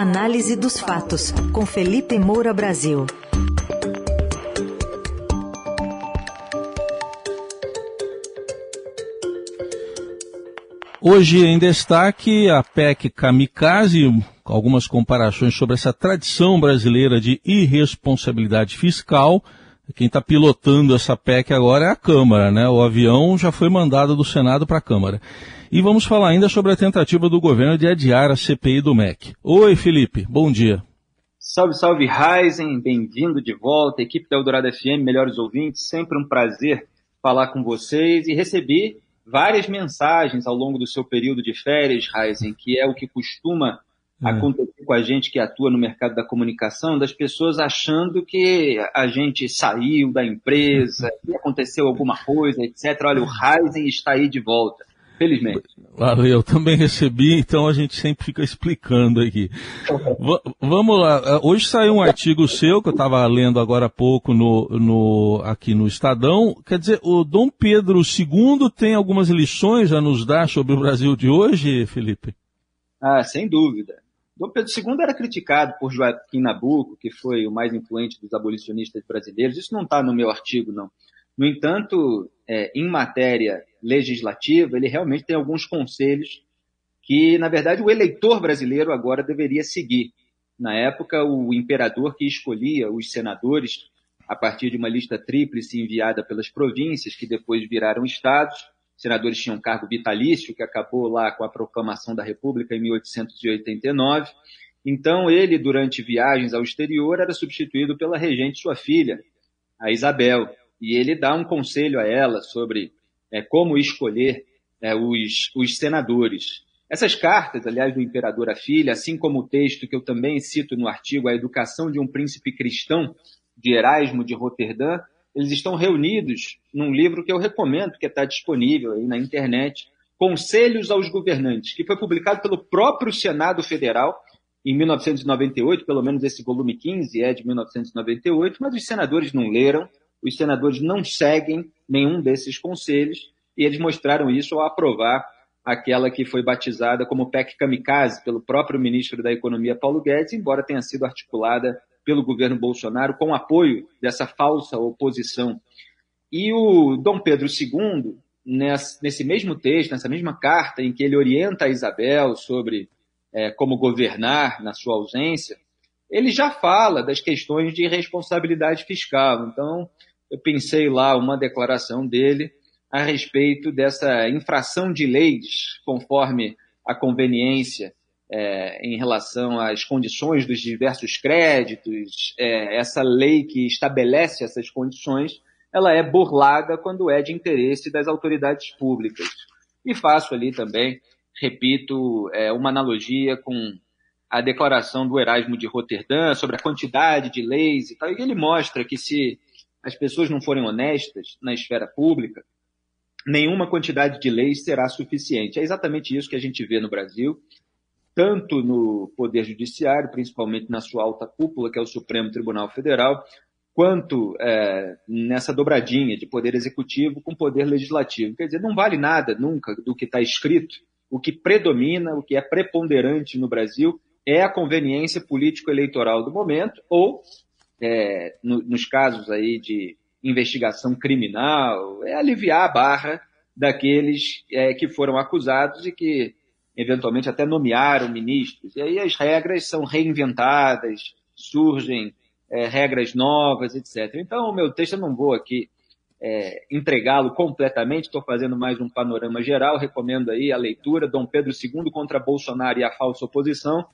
Análise dos fatos, com Felipe Moura Brasil. Hoje em destaque a PEC Kamikaze, algumas comparações sobre essa tradição brasileira de irresponsabilidade fiscal. Quem está pilotando essa PEC agora é a Câmara, né? O avião já foi mandado do Senado para a Câmara. E vamos falar ainda sobre a tentativa do governo de adiar a CPI do MEC. Oi, Felipe, bom dia. Salve, salve, Ryzen, bem-vindo de volta, equipe da Eldorado FM, melhores ouvintes, sempre um prazer falar com vocês e receber várias mensagens ao longo do seu período de férias, Heisen, que é o que costuma. Acontecer com a gente que atua no mercado da comunicação, das pessoas achando que a gente saiu da empresa, que aconteceu alguma coisa, etc. Olha, o Heisen está aí de volta. Felizmente. Valeu, também recebi, então a gente sempre fica explicando aqui. vamos lá, hoje saiu um artigo seu que eu estava lendo agora há pouco no, no, aqui no Estadão. Quer dizer, o Dom Pedro II tem algumas lições a nos dar sobre o Brasil de hoje, Felipe? Ah, sem dúvida. Dom Pedro II era criticado por Joaquim Nabuco, que foi o mais influente dos abolicionistas brasileiros. Isso não está no meu artigo, não. No entanto, é, em matéria legislativa, ele realmente tem alguns conselhos que, na verdade, o eleitor brasileiro agora deveria seguir. Na época, o imperador que escolhia os senadores a partir de uma lista tríplice enviada pelas províncias, que depois viraram estados. Senadores tinham cargo vitalício, que acabou lá com a proclamação da República em 1889. Então, ele, durante viagens ao exterior, era substituído pela regente sua filha, a Isabel. E ele dá um conselho a ela sobre é, como escolher é, os, os senadores. Essas cartas, aliás, do imperador à filha, assim como o texto que eu também cito no artigo A Educação de um Príncipe Cristão, de Erasmo de Roterdã, eles estão reunidos num livro que eu recomendo, que está disponível aí na internet, Conselhos aos Governantes, que foi publicado pelo próprio Senado Federal em 1998, pelo menos esse volume 15 é de 1998, mas os senadores não leram, os senadores não seguem nenhum desses conselhos e eles mostraram isso ao aprovar aquela que foi batizada como PEC Kamikaze pelo próprio ministro da Economia Paulo Guedes, embora tenha sido articulada pelo governo Bolsonaro com apoio dessa falsa oposição. E o Dom Pedro II, nesse mesmo texto, nessa mesma carta em que ele orienta a Isabel sobre é, como governar na sua ausência, ele já fala das questões de responsabilidade fiscal. Então, eu pensei lá uma declaração dele a respeito dessa infração de leis, conforme a conveniência é, em relação às condições dos diversos créditos, é, essa lei que estabelece essas condições, ela é burlada quando é de interesse das autoridades públicas. E faço ali também, repito, é, uma analogia com a declaração do Erasmo de Roterdã sobre a quantidade de leis e tal, e ele mostra que se as pessoas não forem honestas na esfera pública, nenhuma quantidade de leis será suficiente. É exatamente isso que a gente vê no Brasil, tanto no Poder Judiciário, principalmente na sua alta cúpula, que é o Supremo Tribunal Federal, quanto é, nessa dobradinha de Poder Executivo com Poder Legislativo. Quer dizer, não vale nada nunca do que está escrito. O que predomina, o que é preponderante no Brasil é a conveniência político-eleitoral do momento ou é, no, nos casos aí de investigação criminal, é aliviar a barra daqueles é, que foram acusados e que eventualmente até nomearam ministros. E aí as regras são reinventadas, surgem é, regras novas, etc. Então, o meu texto eu não vou aqui é, entregá-lo completamente, estou fazendo mais um panorama geral, recomendo aí a leitura, Dom Pedro II contra Bolsonaro e a falsa oposição.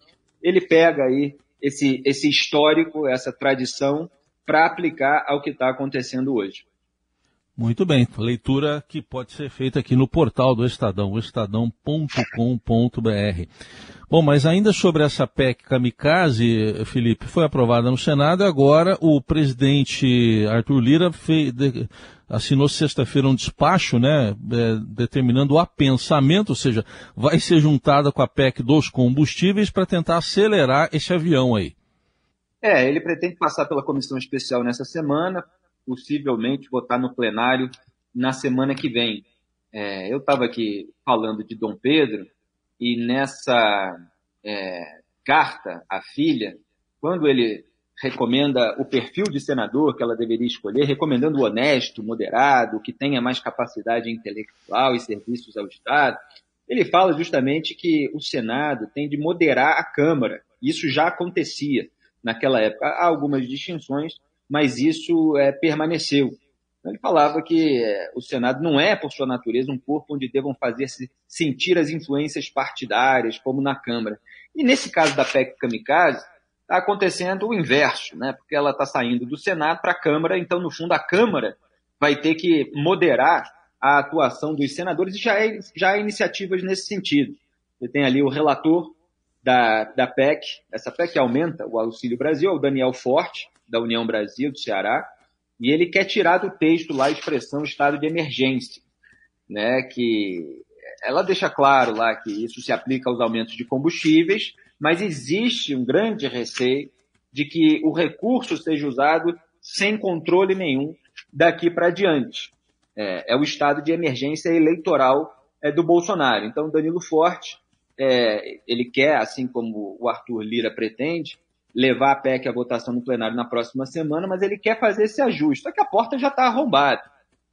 Ele pega aí esse, esse histórico, essa tradição, para aplicar ao que está acontecendo hoje. Muito bem, leitura que pode ser feita aqui no portal do Estadão, estadão.com.br. Bom, mas ainda sobre essa PEC Kamikaze, Felipe, foi aprovada no Senado e agora o presidente Arthur Lira fez, assinou sexta-feira um despacho, né, é, determinando o apensamento, ou seja, vai ser juntada com a PEC dos combustíveis para tentar acelerar esse avião aí. É, ele pretende passar pela comissão especial nessa semana, possivelmente votar no plenário na semana que vem. É, eu estava aqui falando de Dom Pedro e nessa é, carta à filha, quando ele recomenda o perfil de senador que ela deveria escolher, recomendando o honesto, moderado, que tenha mais capacidade intelectual e serviços ao Estado, ele fala justamente que o Senado tem de moderar a Câmara. Isso já acontecia naquela época. Há algumas distinções, mas isso é, permaneceu. Então, ele falava que é, o Senado não é, por sua natureza, um corpo onde devam fazer-se sentir as influências partidárias, como na Câmara. E nesse caso da PEC Kamikaze, está acontecendo o inverso, né? porque ela está saindo do Senado para a Câmara, então, no fundo, a Câmara vai ter que moderar a atuação dos senadores e já, é, já há iniciativas nesse sentido. Você tem ali o relator da, da PEC, essa PEC aumenta o Auxílio Brasil, é o Daniel Forte, da União Brasil, do Ceará, e ele quer tirar do texto lá a expressão estado de emergência, né, que ela deixa claro lá que isso se aplica aos aumentos de combustíveis, mas existe um grande receio de que o recurso seja usado sem controle nenhum daqui para diante é, é o estado de emergência eleitoral é, do Bolsonaro. Então, Danilo Forte, é, ele quer, assim como o Arthur Lira pretende, levar a PEC à votação no plenário na próxima semana, mas ele quer fazer esse ajuste. Só que a porta já está arrombada.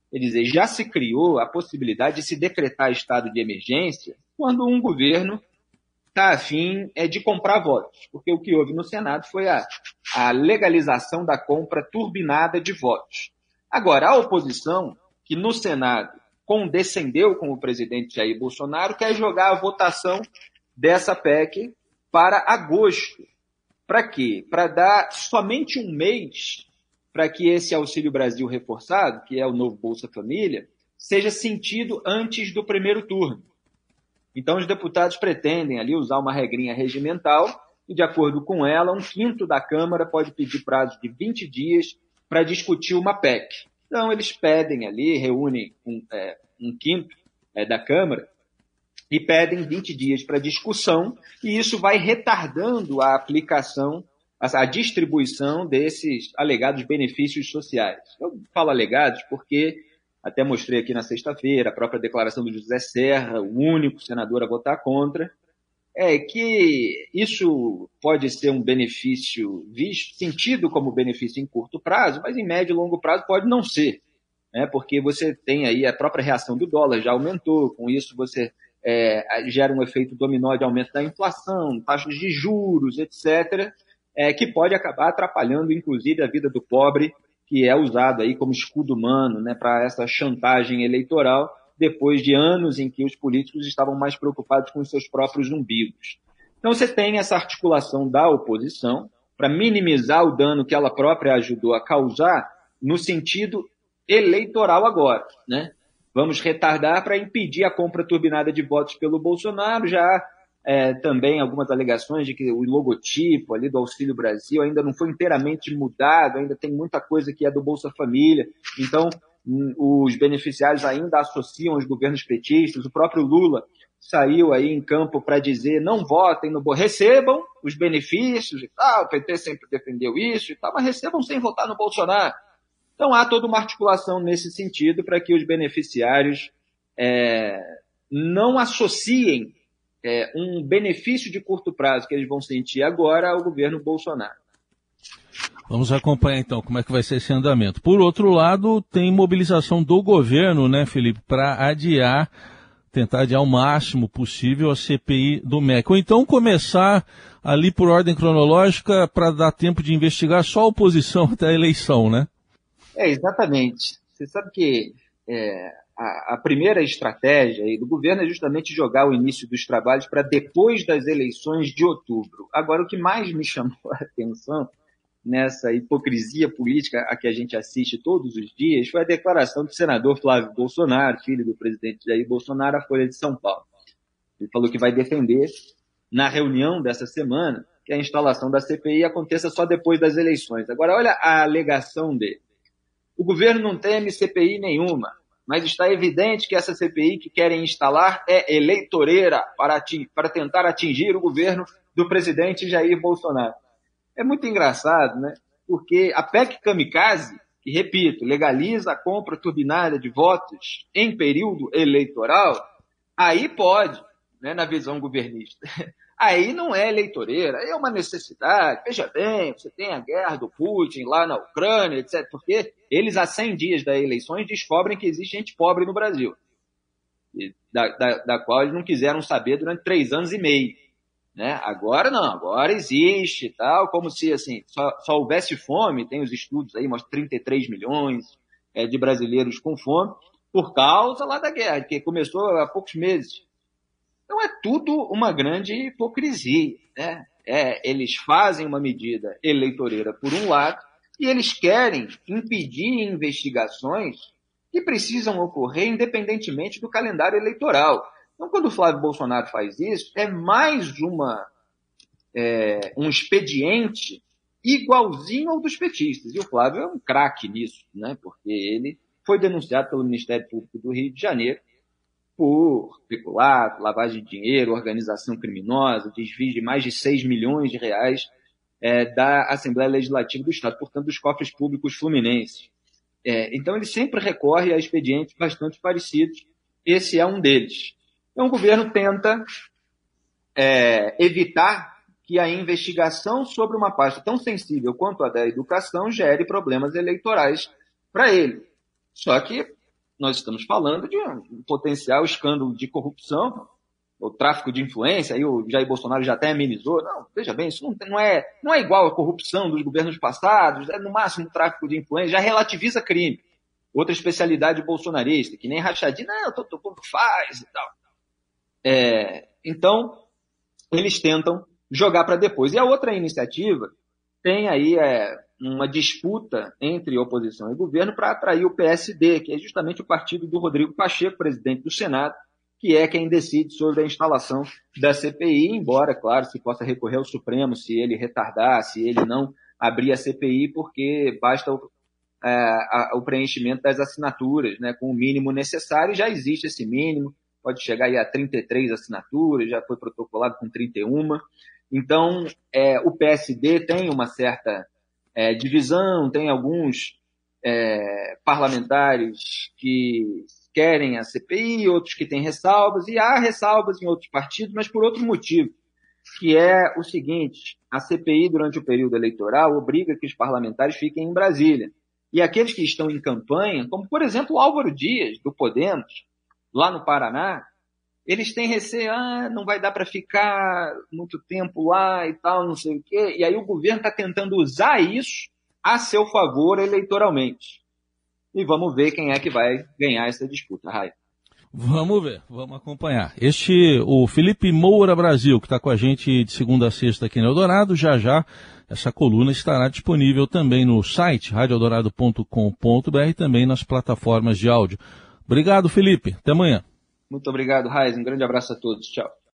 Quer dizer, já se criou a possibilidade de se decretar estado de emergência quando um governo está afim é, de comprar votos. Porque o que houve no Senado foi a, a legalização da compra turbinada de votos. Agora, a oposição que no Senado condescendeu com o presidente Jair Bolsonaro, quer jogar a votação dessa PEC para agosto. Para quê? Para dar somente um mês para que esse Auxílio Brasil reforçado, que é o novo Bolsa Família, seja sentido antes do primeiro turno. Então, os deputados pretendem ali usar uma regrinha regimental e, de acordo com ela, um quinto da Câmara pode pedir prazo de 20 dias para discutir uma PEC. Então, eles pedem ali, reúnem um, é, um quinto é, da Câmara e pedem 20 dias para discussão, e isso vai retardando a aplicação, a, distribuição desses alegados benefícios sociais. Eu falo alegados porque até mostrei aqui na sexta-feira a própria declaração do José Serra, o único senador a votar contra, é que isso pode ser um benefício visto, sentido como benefício em curto prazo, mas em médio e longo prazo pode não ser, né? porque você tem aí a própria reação do dólar já aumentou, com isso você é, gera um efeito dominó de aumento da inflação, taxas de juros, etc., é, que pode acabar atrapalhando, inclusive, a vida do pobre, que é usado aí como escudo humano né, para essa chantagem eleitoral depois de anos em que os políticos estavam mais preocupados com os seus próprios umbigos. Então você tem essa articulação da oposição para minimizar o dano que ela própria ajudou a causar no sentido eleitoral agora, né? Vamos retardar para impedir a compra turbinada de votos pelo Bolsonaro, já é, também algumas alegações de que o logotipo ali do Auxílio Brasil ainda não foi inteiramente mudado, ainda tem muita coisa que é do Bolsa Família. Então, os beneficiários ainda associam os governos petistas, o próprio Lula saiu aí em campo para dizer não votem no recebam os benefícios e tal, o PT sempre defendeu isso e tal, mas recebam sem votar no Bolsonaro. Então há toda uma articulação nesse sentido para que os beneficiários é, não associem é, um benefício de curto prazo que eles vão sentir agora ao governo Bolsonaro. Vamos acompanhar então como é que vai ser esse andamento. Por outro lado, tem mobilização do governo, né, Felipe, para adiar, tentar adiar o máximo possível a CPI do MEC. Ou então começar ali por ordem cronológica para dar tempo de investigar só a oposição até a eleição, né? É, exatamente. Você sabe que é, a, a, primeira estratégia do governo é justamente jogar o início dos trabalhos para depois das eleições de outubro. Agora, o que mais me chamou a atenção nessa hipocrisia política a que a gente assiste todos os dias foi a declaração do senador Flávio Bolsonaro, filho do presidente Jair Bolsonaro, à Folha de São Paulo. Ele falou que vai defender, na reunião dessa semana, que a instalação da CPI aconteça só depois das eleições. Agora, olha a alegação dele. O governo não teme CPI nenhuma, mas está evidente que essa CPI que querem instalar é eleitoreira para, para tentar atingir o governo do presidente Jair Bolsonaro. É muito engraçado, né? Porque a PEC Kamikaze, que, repito, legaliza a compra turbinada de votos em período eleitoral, aí pode. né, na visão governista. Aí não é eleitoreira, é uma necessidade. Veja bem, você tem a guerra do Putin lá na Ucrânia, etc. Porque eles, há 100 dias das eleições, descobrem que existe gente pobre no Brasil, da, da, da qual eles não quiseram saber durante três anos e meio. Né? Agora não, agora existe tal, como se assim só, só houvesse fome, tem os estudos aí, mostra 33 milhões é, de brasileiros com fome, por causa lá da guerra, que começou há poucos meses. Então é tudo uma grande hipocrisia. Né? É, eles fazem uma medida eleitoreira por um lado e eles querem impedir investigações que precisam ocorrer independentemente do calendário eleitoral. Então, quando o Flávio Bolsonaro faz isso, é mais uma, é, um expediente igualzinho ao dos petistas. E o Flávio é um craque nisso, né? porque ele foi denunciado pelo Ministério Público do Rio de Janeiro por peculato, lavagem de dinheiro, organização criminosa, desvio de mais de 6 milhões de reais é, da Assembleia Legislativa do Estado, portanto, dos cofres públicos fluminenses. É, então, ele sempre recorre a expedientes bastante parecidos. Esse é um deles. Então, o governo tenta é, evitar que a investigação sobre uma pasta tão sensível quanto a da educação gere problemas eleitorais para ele. Só que nós estamos falando de um potencial escândalo de corrupção, o tráfico de influência, aí o Jair Bolsonaro já até amenizou. Não, veja bem, isso não, é, não é igual a corrupção dos governos passados, é no máximo tráfico de influência, já relativiza crime. Outra especialidade bolsonarista, que nem rachadinha, não, todo mundo faz e tal. É, então, eles tentam jogar para depois. E a outra iniciativa tem aí é, uma disputa entre oposição e governo para atrair o PSD, que é justamente o partido do Rodrigo Pacheco, presidente do Senado, que é quem decide sobre a instalação da CPI, embora, claro, se possa recorrer ao Supremo se ele retardar, se ele não abrir a CPI, porque basta o, é, a, o preenchimento das assinaturas, né, com o mínimo necessário, já existe esse mínimo, pode chegar aí a 33 assinaturas, já foi protocolado com 31. Então, é, o PSD tem uma certa é, divisão, tem alguns é, parlamentares que querem a CPI, outros que têm ressalvas, e há ressalvas em outros partidos, mas por outro motivo, que é o seguinte, a CPI durante o período eleitoral obriga que os parlamentares fiquem em Brasília. E aqueles que estão em campanha, como por exemplo Álvaro Dias, do Podemos, lá no Paraná, eles têm receio, ah, não vai dar para ficar muito tempo lá e tal, não sei o quê. E aí o governo está tentando usar isso a seu favor eleitoralmente. E vamos ver quem é que vai ganhar essa disputa, Raia. Vamos ver, vamos acompanhar. Este, o Felipe Moura Brasil, que está com a gente de segunda a sexta aqui no Eldorado, já já essa coluna estará disponível também no site radioeldorado.com.br e também nas plataformas de áudio. Obrigado, Felipe. Até amanhã. Muito obrigado, Raiz. Um grande abraço a todos. Tchau.